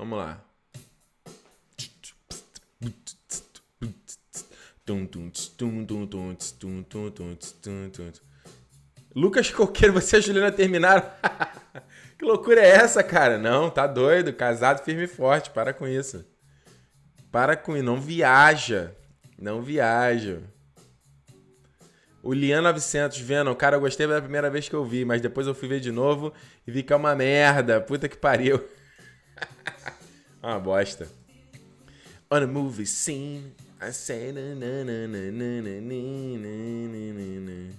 Vamos lá. Lucas Coqueiro, você e a Juliana terminaram. que loucura é essa, cara? Não, tá doido. Casado firme e forte. Para com isso. Para com isso. Não viaja. Não viaja. O Lian 900, vendo, cara, eu gostei da primeira vez que eu vi, mas depois eu fui ver de novo e vi que é uma merda. Puta que pariu. uma bosta. On a movie scene, I say na na na na na na na na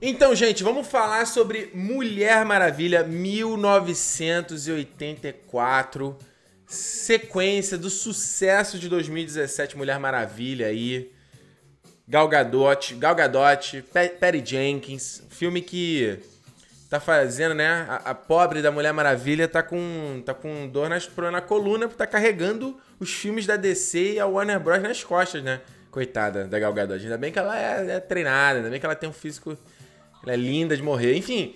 Então, gente, vamos falar sobre Mulher Maravilha 1984, sequência do sucesso de 2017 Mulher Maravilha aí. Gal Gadot, Gal Gadot, Patty Jenkins, filme que tá fazendo, né? A, a, pobre da Mulher Maravilha tá com, tá com dor nas, na coluna, porque tá carregando os filmes da DC e a Warner Bros. nas costas, né? Coitada da Gal Gadot. Ainda bem que ela é, é treinada, ainda bem que ela tem um físico. Ela é linda de morrer. Enfim,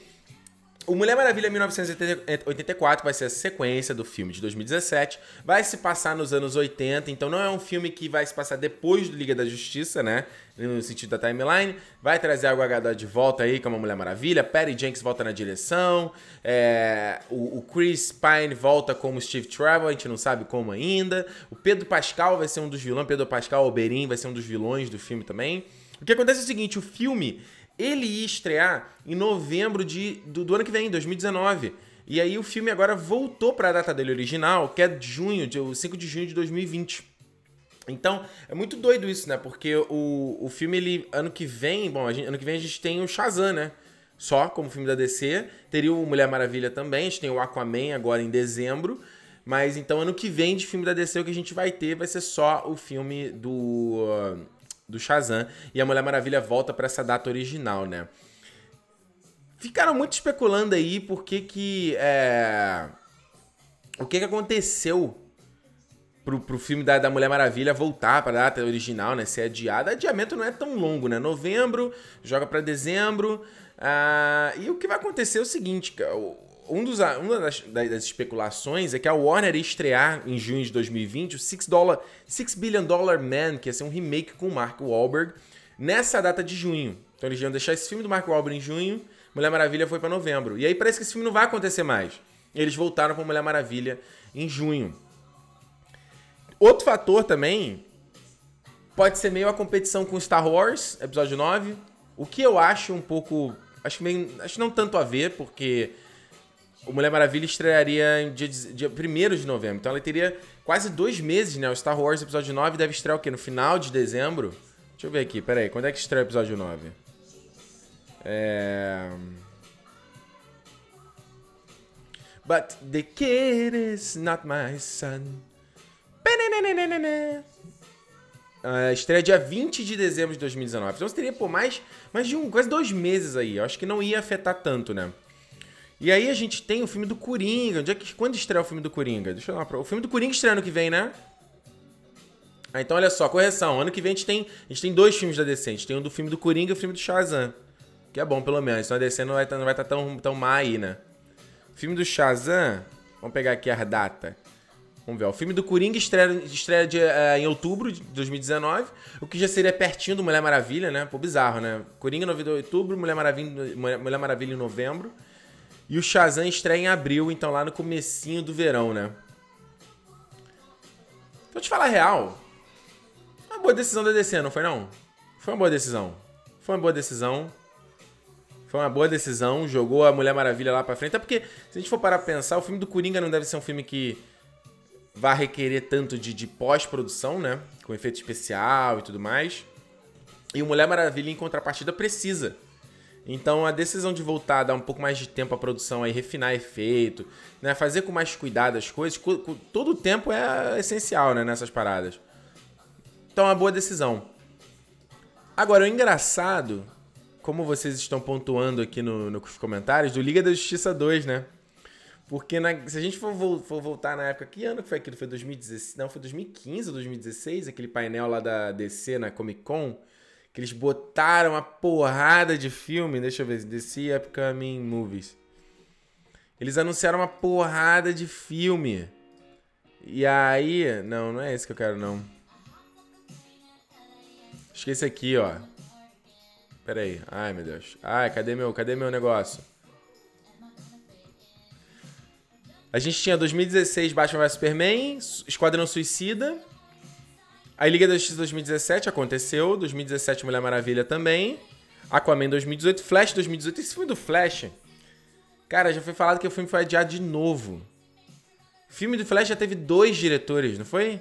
o Mulher Maravilha 1984 vai ser a sequência do filme de 2017. Vai se passar nos anos 80, então não é um filme que vai se passar depois do Liga da Justiça, né? No sentido da timeline. Vai trazer a Gadot de volta aí como a Mulher Maravilha. Perry Jenks volta na direção. É... O, o, Chris Pine volta como Steve Trevor, a gente não sabe como ainda. O Pedro Pascal vai ser um dos vilões. Pedro Pascal Oberyn vai ser um dos vilões do filme também. O que acontece é o seguinte, o filme ele ia estrear em novembro de, do, do ano que vem, 2019. E aí o filme agora voltou para a data dele original, que é junho, de, 5 de junho de 2020. Então, é muito doido isso, né? Porque o, o filme, ele, ano que vem, bom, gente, ano que vem a gente tem o Shazam, né? Só como filme da DC. Teria o Mulher Maravilha também, a gente tem o Aquaman agora em dezembro. Mas então, ano que vem de filme da DC, o que a gente vai ter vai ser só o filme do. Uh, do Shazam e a Mulher Maravilha volta para essa data original, né? Ficaram muito especulando aí por que que é... o que que aconteceu pro, pro filme da, da Mulher Maravilha voltar para a data original, né? Ser adiado. Adiamento não é tão longo, né? Novembro, joga para dezembro. Ah, e o que vai acontecer é o seguinte, um dos, uma das, das, especulações é que a Warner ia estrear em junho de 2020 o Six, dollar, Six Billion Dollar Man, que ia ser um remake com o Mark Wahlberg, nessa data de junho. Então eles iam deixar esse filme do Mark Wahlberg em junho, Mulher Maravilha foi para novembro. E aí parece que esse filme não vai acontecer mais. Eles voltaram para Mulher Maravilha em junho. Outro fator também pode ser meio a competição com Star Wars, episódio 9, o que eu acho um pouco, acho meio, acho não tanto a ver, porque o Mulher Maravilha estrearia em dia, dia 1 de novembro. Então ela teria quase dois meses, né? O Star Wars Episódio 9 deve estrear o quê? No final de dezembro? Deixa eu ver aqui, peraí. Quando é que estreia o Episódio 9? É... But the kid is not my son. Uh, estreia dia 20 de dezembro de 2019. Então você teria, pô, mais, mais de um, quase dois meses aí. Eu acho que não ia afetar tanto, né? E aí a gente tem o filme do Coringa. Onde é que, quando estreia o filme do Coringa? Deixa eu dar uma O filme do Coringa estreia ano que vem, né? Ah, então olha só, correção. Ano que vem a gente tem, a gente tem dois filmes da DC. A gente tem o do filme do Coringa e o filme do Shazam. Que é bom, pelo menos. Então a DC não vai estar tá, tá tão, tão má aí, né? O filme do Shazam... Vamos pegar aqui a data. Vamos ver. O filme do Coringa estreia, estreia de, uh, em outubro de 2019. O que já seria pertinho do Mulher Maravilha, né? Pô, bizarro, né? Coringa em outubro, Mulher Maravilha, Mulher Maravilha em novembro. E o Shazam estreia em abril, então lá no comecinho do verão, né? Vou te falar a real. Uma boa decisão da DC, não foi não? Foi uma boa decisão. Foi uma boa decisão. Foi uma boa decisão. Jogou a Mulher Maravilha lá pra frente. Até porque, se a gente for parar pra pensar, o filme do Coringa não deve ser um filme que vai requerer tanto de, de pós-produção, né? Com efeito especial e tudo mais. E o Mulher Maravilha, em contrapartida, precisa então a decisão de voltar, dar um pouco mais de tempo à produção, aí refinar efeito, né, fazer com mais cuidado as coisas, todo o tempo é essencial, né, nessas paradas. Então é uma boa decisão. Agora, o engraçado, como vocês estão pontuando aqui no, nos comentários, do Liga da Justiça 2, né? Porque na, se a gente for, for, voltar na época, que ano foi aquilo? Foi 2016? Não, foi 2015 ou 2016, aquele painel lá da DC na Comic Con, que eles botaram uma porrada de filme, deixa eu ver, DC Upcoming Movies. Eles anunciaram uma porrada de filme. E aí. Não, não é esse que eu quero, não. Esqueci aqui, ó. Pera aí. Ai, meu Deus. Ai, cadê meu, cadê meu negócio? A gente tinha 2016 Batman vs Superman, Esquadrão Suicida. A Liga da Justiça 2017 aconteceu, 2017 Mulher Maravilha também. Aquaman 2018, Flash 2018. Esse filme do Flash, cara, já foi falado que o filme foi adiado de novo. O filme do Flash já teve dois diretores, não foi?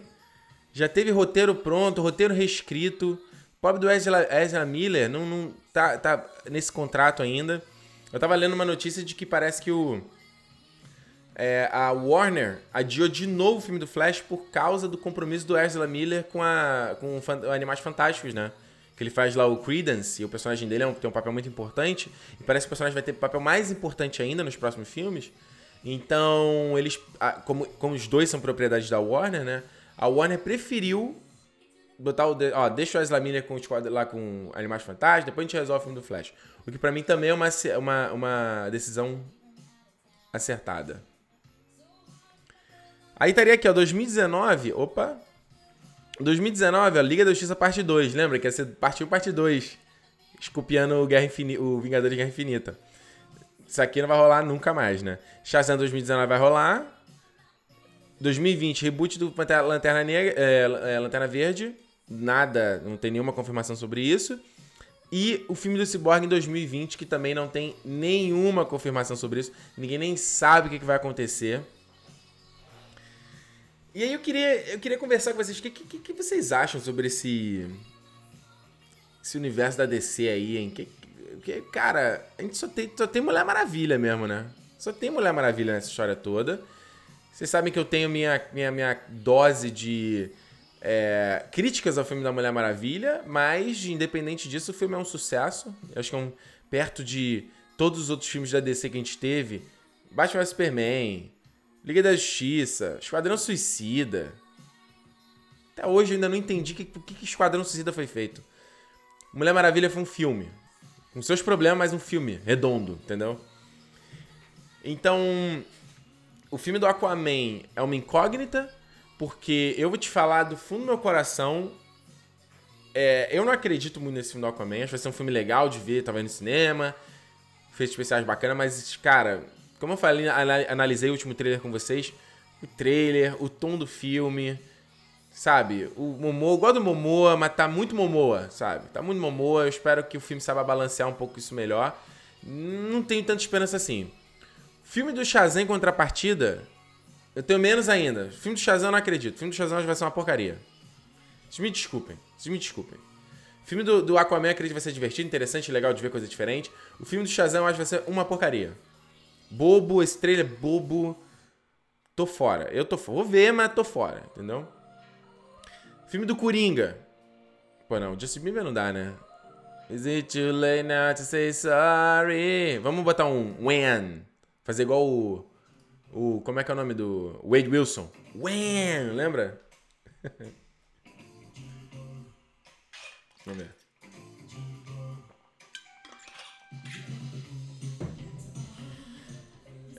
Já teve roteiro pronto, roteiro reescrito. O pobre do Ezra, Ezra Miller não, não tá, tá nesse contrato ainda. Eu tava lendo uma notícia de que parece que o é, a Warner adiou de novo o filme do Flash por causa do compromisso do Ezra Miller com, a, com Animais Fantásticos, né? Que ele faz lá o Credence, e o personagem dele é um, tem um papel muito importante. E parece que o personagem vai ter papel mais importante ainda nos próximos filmes. Então, eles. Como, como os dois são propriedades da Warner, né? A Warner preferiu botar o. Ó, deixa o Ezra Miller com, lá com Animais Fantásticos, depois a gente resolve o filme do Flash. O que para mim também é uma, uma, uma decisão acertada. Aí estaria aqui, ó, 2019. Opa! 2019, a Liga da Justiça parte 2. Lembra que ia ser parte 1 parte 2. Escopiando o, Guerra Infini o Guerra Infinita. Isso aqui não vai rolar nunca mais, né? Shazam 2019 vai rolar. 2020, reboot do Lanterna, Negra, é, é, Lanterna Verde. Nada, não tem nenhuma confirmação sobre isso. E o filme do Cyborg em 2020, que também não tem nenhuma confirmação sobre isso. Ninguém nem sabe o que vai acontecer. E aí eu queria, eu queria conversar com vocês. O que, que, que vocês acham sobre esse. Esse universo da DC aí, hein? Que, que, cara, a gente só tem, só tem Mulher Maravilha mesmo, né? Só tem Mulher Maravilha nessa história toda. Vocês sabem que eu tenho minha, minha, minha dose de é, críticas ao filme da Mulher Maravilha, mas independente disso, o filme é um sucesso. Eu acho que é um. Perto de todos os outros filmes da DC que a gente teve. Batman Superman, Liga da Justiça, Esquadrão Suicida. Até hoje eu ainda não entendi por que, que Esquadrão Suicida foi feito. Mulher Maravilha foi um filme. Com seus problemas, mas um filme redondo, entendeu? Então, o filme do Aquaman é uma incógnita, porque eu vou te falar do fundo do meu coração. É, eu não acredito muito nesse filme do Aquaman. Acho que vai ser um filme legal de ver, tava no cinema. Fez especiais bacana, mas, cara, como eu falei, analisei o último trailer com vocês. O trailer, o tom do filme, sabe? O Momoa, eu gosto do Momoa, mas tá muito Momoa, sabe? Tá muito Momoa, eu espero que o filme saiba balancear um pouco isso melhor. Não tenho tanta esperança assim. Filme do Shazam em contrapartida, eu tenho menos ainda. Filme do Shazam eu não acredito. Filme do Shazam vai ser uma porcaria. Vocês me desculpem. Vocês me desculpem. Filme do, do Aquaman eu acredito que vai ser divertido, interessante, legal de ver coisa diferente. O filme do Shazam eu acho que vai ser uma porcaria. Bobo, estrela bobo. Tô fora. Eu tô. Vou ver, mas tô fora, entendeu? Filme do Coringa. Pô, não, Justin Bieber não dá, né? Is it too late now to say sorry? Vamos botar um when. Fazer igual o. O. Como é que é o nome do. Wade Wilson. When, lembra? Vamos ver.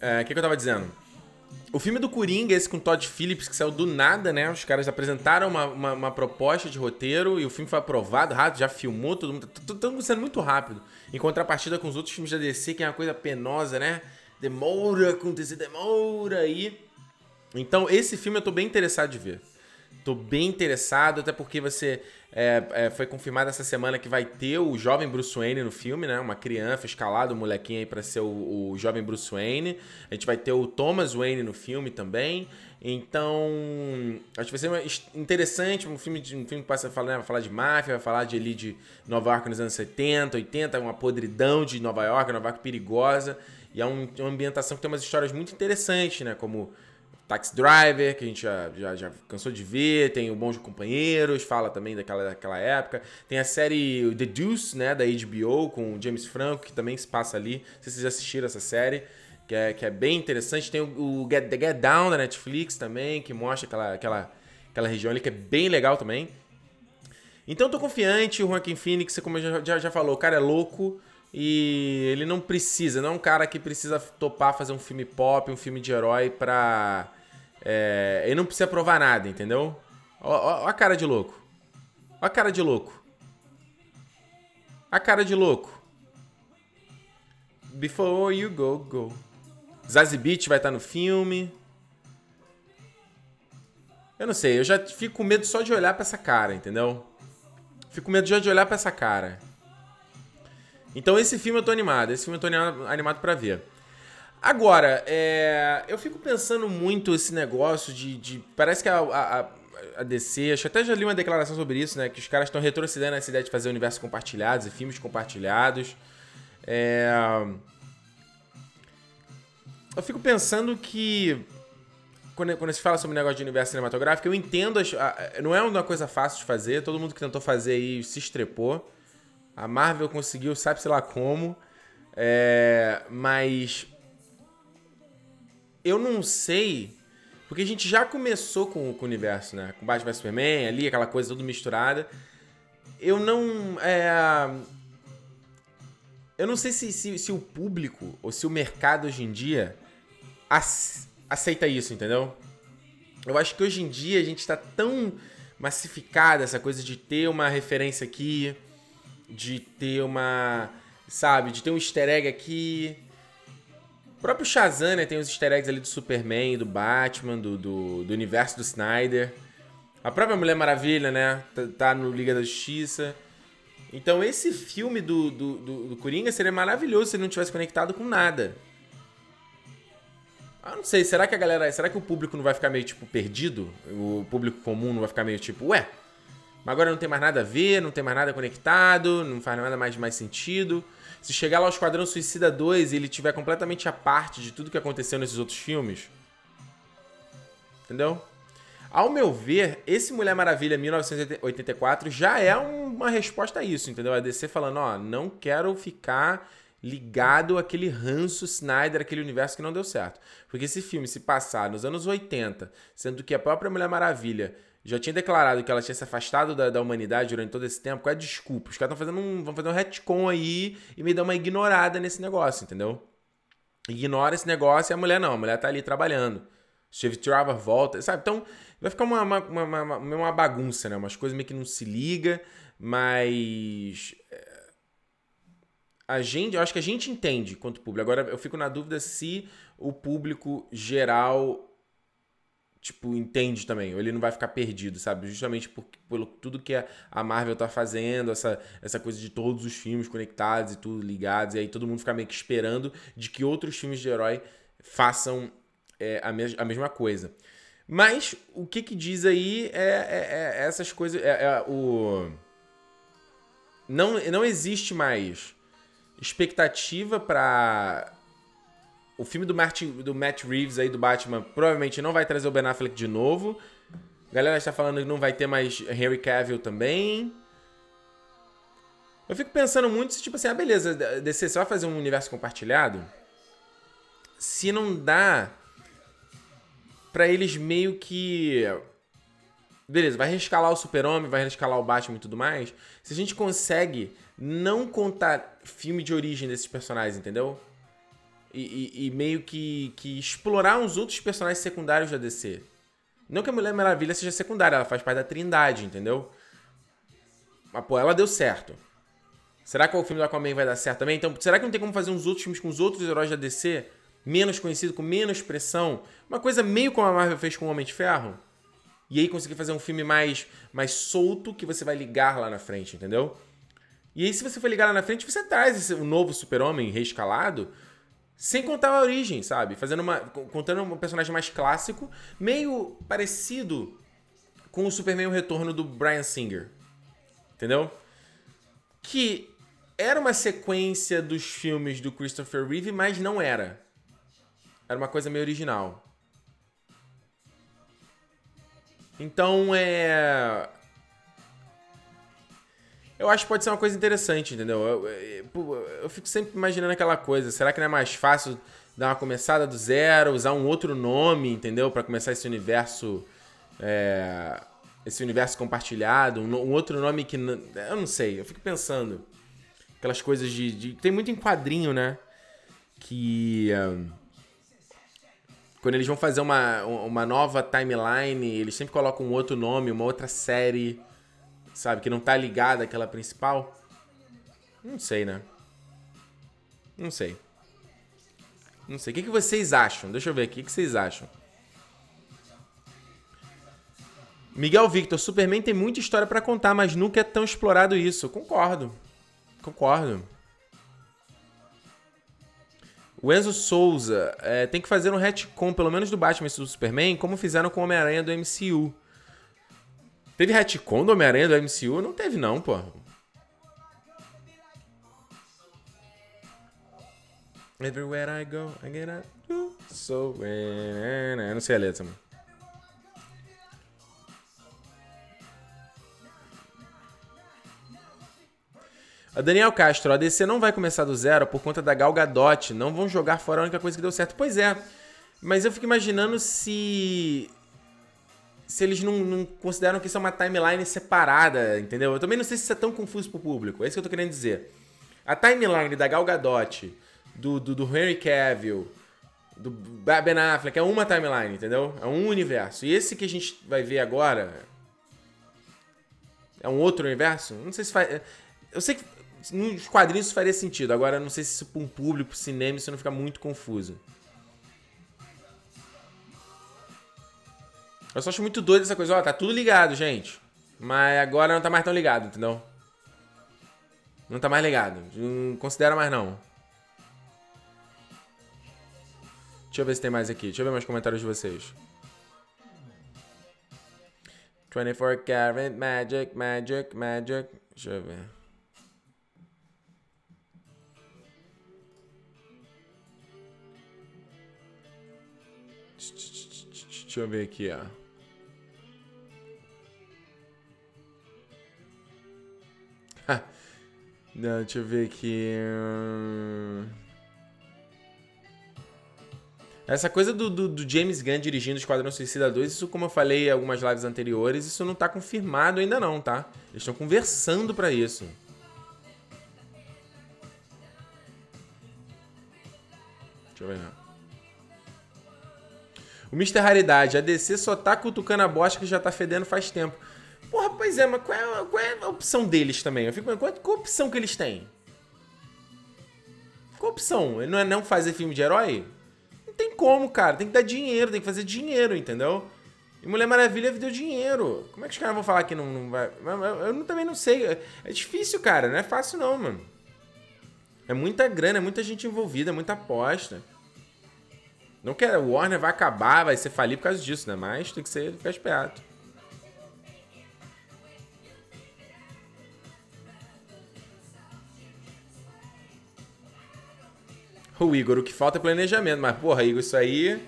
O é, que, que eu tava dizendo? O filme do Coringa, esse com Todd Phillips, que saiu do nada, né? Os caras apresentaram uma, uma, uma proposta de roteiro e o filme foi aprovado rápido, já filmou, todo mundo. Tudo sendo muito rápido. Em contrapartida com os outros filmes da DC, que é uma coisa penosa, né? Demora acontecer, demora aí. Então, esse filme eu tô bem interessado de ver. Tô bem interessado, até porque você é, é, foi confirmado essa semana que vai ter o jovem Bruce Wayne no filme, né? Uma criança escalado, um molequinho aí pra ser o, o, jovem Bruce Wayne. A gente vai ter o Thomas Wayne no filme também. Então, acho que vai ser interessante. Um filme, de, um filme que passa a falar, né? vai falar de máfia, vai falar de ali de Nova York nos anos 70, 80, uma podridão de Nova York, Nova York perigosa. E é um, uma ambientação que tem umas histórias muito interessantes, né? Como Taxi Driver, que a gente já, já, já cansou de ver, tem o Bons Companheiros, fala também daquela, daquela época. Tem a série The Deuce, né, da HBO, com o James Franco, que também se passa ali. Se vocês já assistiram essa série, que é, que é bem interessante. Tem o, o Get, The Get Down da Netflix também, que mostra aquela, aquela, aquela região ali, que é bem legal também. Então eu tô confiante, o Joaquin Phoenix, como já, já, já falou, o cara é louco, E ele não precisa, não é um cara que precisa topar fazer um filme pop, um filme de herói pra. É, ele não precisa provar nada, entendeu? Ó, a cara de louco. Ó a cara de louco. A cara de louco. Before you go, go. Zazie Beach vai estar no filme. Eu não sei, eu já fico com medo só de olhar para essa cara, entendeu? Fico com medo já de olhar para essa cara. Então esse filme eu tô animado, esse filme eu tô animado para ver. Agora, é, eu fico pensando muito esse negócio de. de parece que a, a, a, DC, acho que até já li uma declaração sobre isso, né? Que os caras estão retrocedendo essa ideia de fazer universos compartilhados e filmes compartilhados. É, eu fico pensando que. Quando, quando se fala sobre o negócio de universo cinematográfico, eu entendo. A, não é uma coisa fácil de fazer, todo mundo que tentou fazer aí se estrepou. A Marvel conseguiu, sabe sei lá como. É, mas. Eu não sei. Porque a gente já começou com, com o universo, né? Com Batman Superman, ali, aquela coisa toda misturada. Eu não. É, eu não sei se, se, se, o público ou se o mercado hoje em dia aceita isso, entendeu? Eu acho que hoje em dia a gente está tão massificada essa coisa de ter uma referência aqui, de ter uma. Sabe, de ter um easter egg aqui. O próprio Shazam, né? Tem os easter eggs ali do Superman, do Batman, do, do, do universo do Snyder. A própria Mulher Maravilha, né? Tá, tá no Liga da Justiça. Então esse filme do, do, do, do Coringa seria maravilhoso se ele não tivesse conectado com nada. Ah, não sei, será que a galera. Será que o público não vai ficar meio, tipo, perdido? O público comum não vai ficar meio tipo, ué, mas agora não tem mais nada a ver, não tem mais nada conectado, não faz nada mais mais sentido. Se chegar lá ao Esquadrão Suicida 2 e ele tiver completamente a parte de tudo que aconteceu nesses outros filmes. Entendeu? Ao meu ver, esse Mulher Maravilha 1984 já é uma resposta a isso, entendeu? A DC falando, ó, não quero ficar ligado àquele ranço Snyder, aquele universo que não deu certo. Porque esse filme se passar nos anos 80, sendo que a própria Mulher Maravilha já tinha declarado que ela tinha se afastado da, da humanidade durante todo esse tempo, qual é a desculpa? Os caras estão fazendo um, vão fazer um retcon aí e me dão uma ignorada nesse negócio, entendeu? Ignora esse negócio e a mulher não, a mulher tá ali trabalhando. Steve Trevor volta, sabe? Então, vai ficar uma, uma, uma, uma, bagunça, né? Umas coisas meio que não se liga, mas. É, a gente, eu acho que a gente entende quanto público. Agora, eu fico na dúvida se o público geral tipo, entende também, ele não vai ficar perdido, sabe? Justamente por, tudo que a Marvel tá fazendo, essa, essa coisa de todos os filmes conectados e tudo ligados, e aí todo mundo fica meio que esperando de que outros filmes de herói façam é, a, me a mesma coisa. Mas o que que diz aí é, é, é essas coisas. É, é, o... não, não existe mais expectativa para o filme do, Martin, do Matt Reeves aí do Batman provavelmente não vai trazer o Ben Affleck de novo. A galera está falando que não vai ter mais Henry Cavill também. Eu fico pensando muito se, tipo assim, ah, beleza, DC, você vai fazer um universo compartilhado? Se não dá para eles meio que. Beleza, vai rescalar o Super-Homem, vai rescalar o Batman e tudo mais. Se a gente consegue não contar filme de origem desses personagens, entendeu? E, e, meio que, que explorar uns outros personagens secundários da DC. Não que a Mulher Maravilha seja secundária, ela faz parte da Trindade, entendeu? Mas, pô, ela deu certo. Será que o filme do Aquaman vai dar certo também? Então, será que não tem como fazer uns outros filmes com os outros heróis da DC? menos conhecido, com menos pressão. Uma coisa meio como a Marvel fez com o Homem de Ferro. E aí conseguir fazer um filme mais, mais solto que você vai ligar lá na frente, entendeu? E aí, se você for ligar lá na frente, você traz esse, o novo super-homem reescalado, sem contar a origem, sabe? Fazendo uma. contando um personagem mais clássico, meio parecido com o Superman o Retorno do Brian Singer. Entendeu? Que era uma sequência dos filmes do Christopher Reeve, mas não era. Era uma coisa meio original. Então é. Eu acho que pode ser uma coisa interessante, entendeu? Eu, eu, eu, fico sempre imaginando aquela coisa. Será que não é mais fácil dar uma começada do zero, usar um outro nome, entendeu? para começar esse universo. É, esse universo compartilhado. Um, um, outro nome que. Eu não sei, eu fico pensando. Aquelas coisas de, de. Tem muito em quadrinho, né? Que. Um, quando eles vão fazer uma, uma nova timeline, eles sempre colocam um outro nome, uma outra série, sabe? Que não tá ligada àquela principal. Não sei, né? Não sei. Não sei. O que, que vocês acham? Deixa eu ver aqui. O que vocês acham? Miguel Victor, Superman tem muita história para contar, mas nunca é tão explorado isso. Concordo. Concordo. O Enzo Souza é, tem que fazer um retcon, pelo menos do Batman e do Superman, como fizeram com o Homem-Aranha do MCU. Teve retcon do Homem-Aranha do MCU? Não teve, não, pô. Everywhere I go, I get up. So, eu não sei a letra, mano. A Daniel Castro, a DC não vai começar do zero por conta da Gal Gadot. Não vão jogar fora a única coisa que deu certo. Pois é. Mas eu fico imaginando se. Se eles não, não, consideram que isso é uma timeline separada, entendeu? Eu também não sei se isso é tão confuso pro público. É isso que eu tô querendo dizer. A timeline da Gal Gadot, do, do, do Henry Cavill, do Ben Affleck é uma timeline, entendeu? É um universo. E esse que a gente vai ver agora é um outro universo? Não sei se faz. Eu sei que nos quadrinhos isso faria sentido. Agora, não sei se isso para um público, cinema, isso não fica muito confuso. Eu só acho muito doido essa coisa. Ó, tá tudo ligado, gente. Mas agora não tá mais tão ligado, entendeu? Não tá mais ligado. Não considera mais, não. Deixa eu ver se tem mais aqui. Deixa eu ver mais comentários de vocês. 24 karat magic, magic, magic. Deixa eu ver. Deixa eu ver aqui, ó. Não, deixa eu ver aqui. Essa coisa do, do, do, James Gunn dirigindo Esquadrão Suicida 2, isso, como eu falei em algumas lives anteriores, isso não tá confirmado ainda não, tá? Eles estão conversando para isso. Deixa eu ver. O Mr. Raridade, a DC só tá cutucando a bosta que já tá fedendo faz tempo. Porra, pois é, mas qual é, qual é a opção deles também? Eu fico qual, qual a opção que eles têm? Qual a opção? Não é não fazer filme de herói? Não tem como, cara. Tem que dar dinheiro, tem que fazer dinheiro, entendeu? E Mulher Maravilha deu dinheiro. Como é que os caras vão falar que não, não vai. Eu, eu, também não sei. É difícil, cara. Não é fácil, não, mano. É muita grana, é muita gente envolvida, é muita aposta. Não que o Warner vai acabar, vai ser falir por causa disso, né? Mas tem que ser ficar esperto. O Igor, o que falta é planejamento. Mas, porra, Igor, isso aí.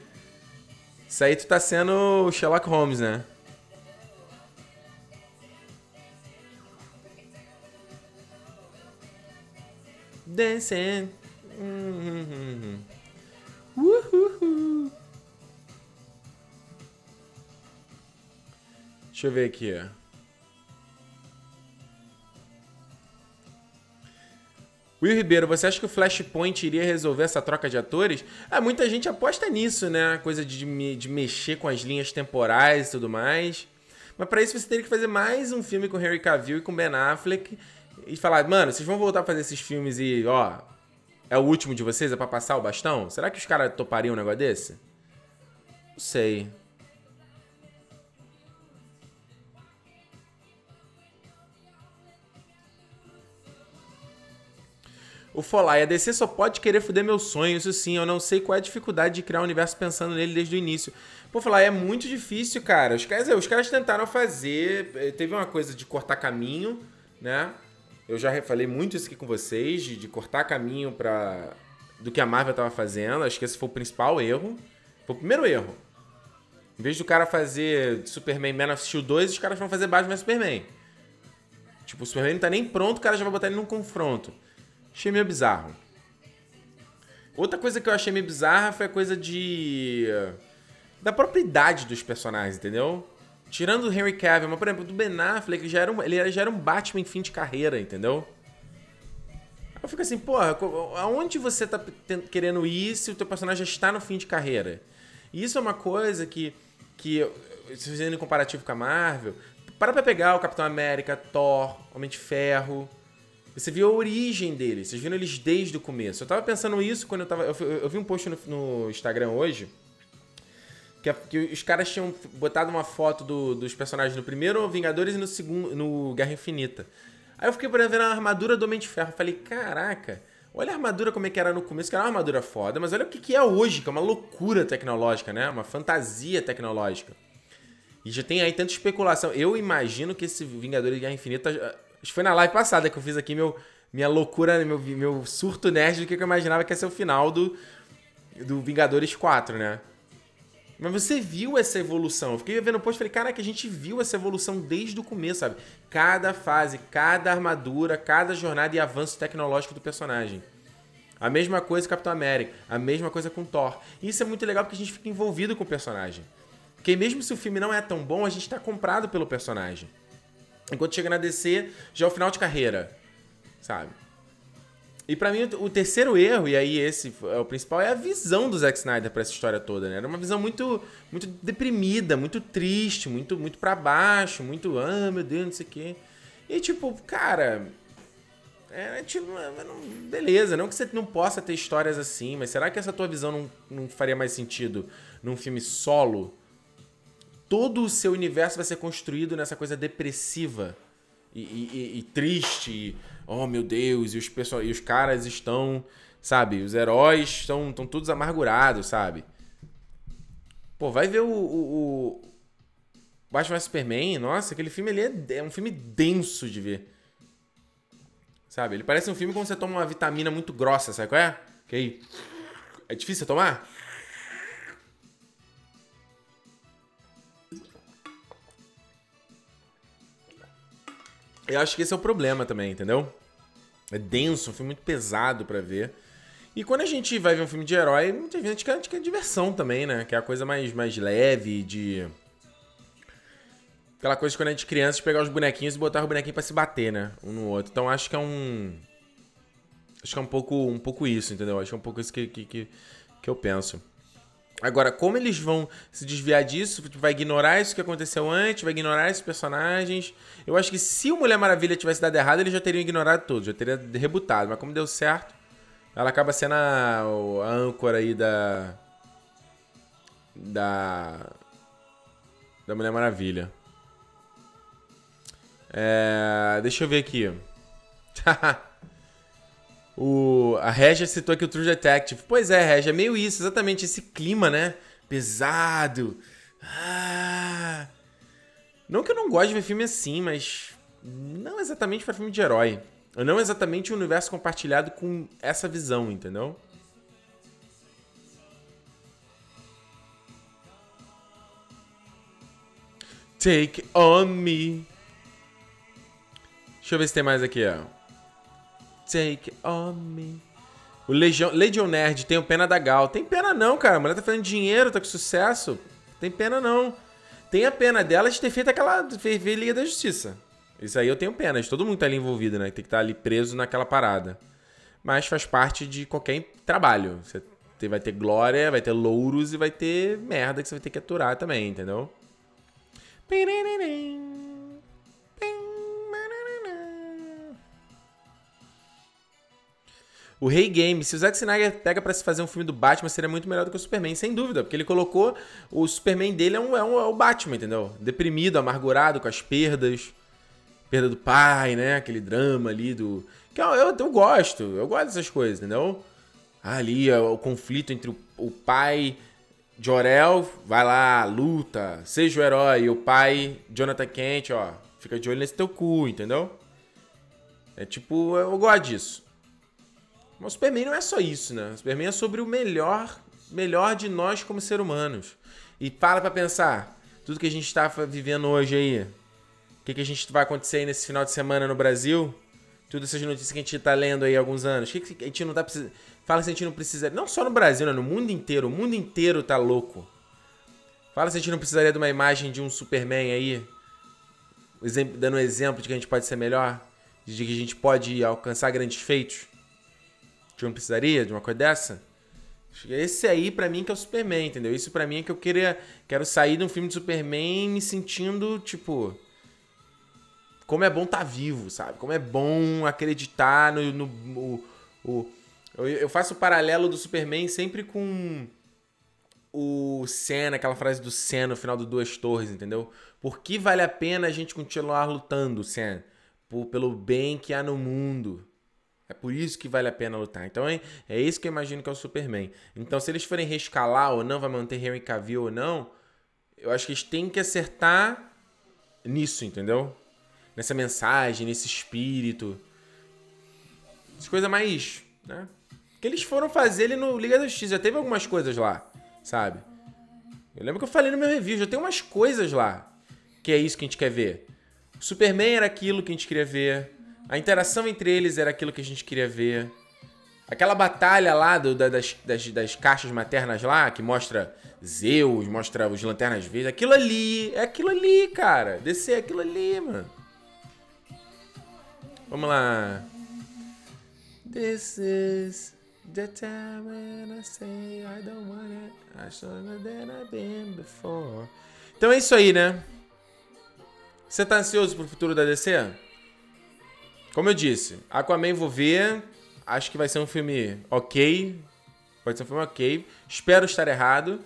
Isso aí tu tá sendo o Sherlock Holmes, né? Dancing. Hum, hum, hum. Uhul. Deixa eu ver aqui. Will Ribeiro, você acha que o Flashpoint iria resolver essa troca de atores? Ah, muita gente aposta nisso, né? Coisa de, de mexer com as linhas temporais e tudo mais. Mas para isso você teria que fazer mais um filme com Henry Cavill e com Ben Affleck e falar, mano, vocês vão voltar a fazer esses filmes e, ó, é o último de vocês? É pra passar o bastão? Será que os caras topariam um negócio desse? Não sei. O Folai, a DC só pode querer fuder meu sonho, isso sim. Eu não sei qual é a dificuldade de criar um universo pensando nele desde o início. Pô, Folai, é muito difícil, cara. Os caras, os caras tentaram fazer. Eh, teve uma coisa de cortar caminho, né? Eu já falei muito isso aqui com vocês, de, de cortar caminho para do que a Marvel estava fazendo. Acho que esse foi o principal erro. Foi o primeiro erro. Em vez do cara fazer Superman Man of Steel 2, os caras vão fazer Batman Superman. Tipo, o Superman não tá nem pronto, o cara já vai botar ele num confronto. Achei meio bizarro. Outra coisa que eu achei meio bizarra foi a coisa de. da propriedade dos personagens, entendeu? Tirando o Henry Cavill, mas, por exemplo, do Ben Affleck, ele já era um, ele já era um Batman em fim de carreira, entendeu? Eu fico assim, porra, aonde você tá querendo ir se o teu personagem já está no fim de carreira? E isso é uma coisa que, que se fazendo em comparativo com a Marvel, para pra pegar o Capitão América, Thor, Homem de Ferro. Você viu a origem deles, vocês viram eles desde o começo. Eu tava pensando isso quando eu tava. Eu, eu vi um post no, no Instagram hoje. Que, que, os caras tinham botado uma foto do, dos personagens no primeiro Vingadores e no segundo. no Guerra Infinita. Aí eu fiquei vendo a armadura do Homem de Ferro. Falei, caraca, olha a armadura como é que era no começo, que era uma armadura foda, mas olha o que, que é hoje, que é uma loucura tecnológica, né? Uma fantasia tecnológica. E já tem aí tanta especulação. Eu imagino que esse Vingadores de Guerra Infinita. Acho que foi na live passada que eu fiz aqui meu, minha loucura, meu, meu surto nerd do que eu imaginava que ia ser o final do, do Vingadores 4, né? Mas você viu essa evolução. Eu fiquei vendo o post e falei, caraca, a gente viu essa evolução desde o começo, sabe? Cada fase, cada armadura, cada jornada e avanço tecnológico do personagem. A mesma coisa com Capitão América, a mesma coisa com Thor. Isso é muito legal porque a gente fica envolvido com o personagem. Porque mesmo se o filme não é tão bom, a gente está comprado pelo personagem. Enquanto chega na DC, já é o final de carreira, sabe? E para mim, o terceiro erro, e aí esse é o principal, é a visão do Zack Snyder para essa história toda, né? Era uma visão muito muito deprimida, muito triste, muito muito para baixo, muito, ah, meu Deus, não sei o quê. E tipo, cara, é, tipo, beleza, não que você não possa ter histórias assim, mas será que essa tua visão não, não faria mais sentido num filme solo? Todo o seu universo vai ser construído nessa coisa depressiva e, e, e triste, e, oh meu Deus, e os, pessoal, e os caras estão, sabe, os heróis estão, estão todos amargurados, sabe? Pô, vai ver o, o, o Batman Superman, nossa, aquele filme ali é, é um filme denso de ver. Sabe? Ele parece um filme quando você toma uma vitamina muito grossa, sabe qual é? Que aí. É difícil tomar? Eu acho que esse é o problema também, entendeu? É denso, um filme muito pesado para ver. E quando a gente vai ver um filme de herói, muita gente quer, quer diversão também, né? Que é a coisa mais, mais leve, de. Aquela coisa de quando a gente criança de pegar os bonequinhos e botar o bonequinho para se bater, né? Um no outro. Então acho que é um. Acho que é um pouco, um pouco isso, entendeu? Acho que é um pouco isso que, que, que, que eu penso. Agora, como eles vão se desviar disso, vai ignorar isso que aconteceu antes, vai ignorar esses personagens. Eu acho que se o Mulher Maravilha tivesse dado errado, eles já teriam ignorado tudo, já teria rebutado. Mas como deu certo, ela acaba sendo a, a âncora aí da. Da. Da Mulher Maravilha. É, deixa eu ver aqui. O, a Regia citou aqui o True Detective. Pois é, Regia, é meio isso, exatamente esse clima, né? Pesado. Ah. Não que eu não goste de ver filme assim, mas não exatamente para filme de herói. Não exatamente um universo compartilhado com essa visão, entendeu? Take on me. Deixa eu ver se tem mais aqui, ó. Take on me. O Legion Nerd tem pena da Gal. Tem pena não, cara. A mulher tá fazendo dinheiro, tá com sucesso. Tem pena não. Tem a pena dela de ter feito aquela. Ver Liga da Justiça. Isso aí eu tenho pena de todo mundo tá ali envolvido, né? Tem que estar tá ali preso naquela parada. Mas faz parte de qualquer trabalho. Você vai ter glória, vai ter louros e vai ter merda que você vai ter que aturar também, entendeu? O Rei Game, se o Zack Snyder pega para se fazer um filme do Batman, seria muito melhor do que o Superman, sem dúvida, porque ele colocou o Superman dele é, um, é, um, é o Batman, entendeu? Deprimido, amargurado com as perdas, perda do pai, né? Aquele drama ali do que eu, eu, eu gosto, eu gosto dessas coisas, entendeu? Ali o conflito entre o, o pai Jorel, vai lá, luta, seja o herói, e o pai Jonathan Kent, ó, fica de olho nesse teu cu, entendeu? É tipo, eu gosto disso. Mas o Superman não é só isso, né? O Superman é sobre o melhor, melhor de nós como seres humanos. E para pra pensar, tudo que a gente está vivendo hoje aí, o que, que a gente vai acontecer aí nesse final de semana no Brasil, todas essas notícias que a gente está lendo aí há alguns anos, o que, que a gente não tá precisando... Fala se a gente não precisa... Não só no Brasil, né? No mundo inteiro. O mundo inteiro tá louco. Fala se a gente não precisaria de uma imagem de um Superman aí, dando um exemplo de que a gente pode ser melhor, de que a gente pode alcançar grandes feitos. Gente não precisaria de uma coisa dessa? Esse aí, para mim, que é o Superman, entendeu? Isso para mim é que eu queria, quero sair de um filme de Superman me sentindo, tipo... Como é bom estar tá vivo, sabe? Como é bom acreditar no... no o, o, eu, eu faço o paralelo do Superman sempre com o Senna, aquela frase do Senna no final do Duas Torres, entendeu? Por que vale a pena a gente continuar lutando, Senna? Por, pelo bem que há no mundo. É por isso que vale a pena lutar. Então é, é isso que eu imagino que é o Superman. Então se eles forem rescalar ou não, vai manter Henry Cavill ou não, eu acho que eles têm que acertar nisso, entendeu? Nessa mensagem, nesse espírito. As coisas mais, né? Que eles foram fazer ele no Liga da Justiça. Já teve algumas coisas lá sabe? Eu lembro que eu falei no meu review, já tem umas coisas lá que é isso que a gente quer ver. O Superman era aquilo que a gente queria ver. A interação entre eles era aquilo que a gente queria ver. Aquela batalha lá do, das, das, das caixas maternas lá, que mostra Zeus, mostra os Lanternas Verdes. Aquilo ali, é aquilo ali, cara. Descer aquilo ali, mano. Vamos lá. This is The time when I say I don't want it, I stronger than I've been before. Então é isso aí, né? Você tá ansioso pro futuro da DC? Como eu disse, Aquaman vou ver. Acho que vai ser um filme ok. Pode ser um filme ok. Espero estar errado.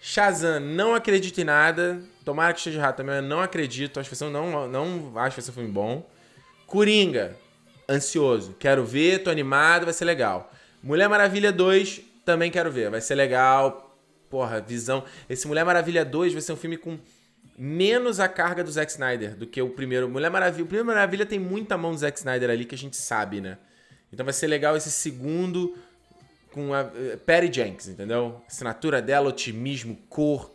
Shazam, não acredito em nada. Tomara que esteja errado também, eu não acredito. Acho que não, não acho que vai ser um filme bom. Coringa, ansioso. Quero ver, tô animado, vai ser legal. Mulher Maravilha 2, também quero ver. Vai ser legal. Porra, visão. Esse Mulher Maravilha 2 vai ser um filme com menos a carga do Zack Snyder do que o primeiro. Mulher Maravilha. O primeiro Maravilha tem muita mão do Zack Snyder ali que a gente sabe, né? Então vai ser legal esse segundo com a uh, Patty Jenks, entendeu? Assinatura dela, otimismo, cor,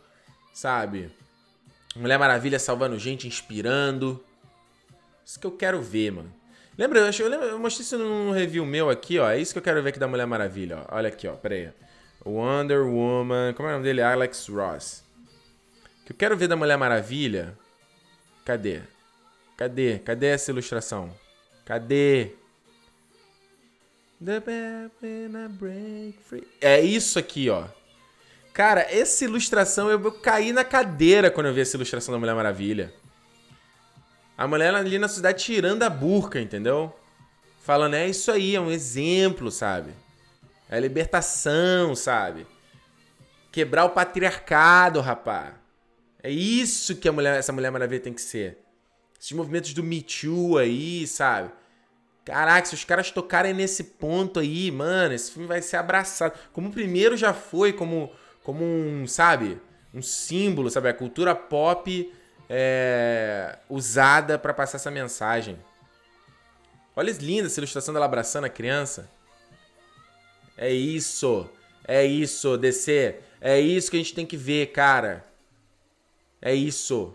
sabe? Mulher Maravilha salvando gente, inspirando. Isso que eu quero ver, mano. Lembra, eu, eu, lembro, eu mostrei isso num review meu aqui, ó. É isso que eu quero ver aqui da Mulher Maravilha, ó. Olha aqui, ó. Pera aí. Wonder Woman. Como é o nome dele? Alex Ross. Que eu quero ver da Mulher Maravilha. Cadê? Cadê? Cadê essa ilustração? Cadê? É isso aqui, ó. Cara, essa ilustração, eu, eu caí na cadeira quando eu vi essa ilustração da Mulher Maravilha. A mulher ali na cidade tirando a burca, entendeu? Falando, é isso aí, é um exemplo, sabe? É libertação, sabe? Quebrar o patriarcado, rapá. É isso que a mulher, essa Mulher Maravilha tem que ser. Esses movimentos do Me Too aí, sabe? Caraca, se os caras tocarem nesse ponto aí, mano, esse filme vai ser abraçado. Como o primeiro já foi, como, como um, sabe? Um símbolo, sabe? A cultura pop é, usada para passar essa mensagem. Olha linda essa ilustração dela abraçando a criança. É isso. É isso, DC. É isso que a gente tem que ver, cara. É isso.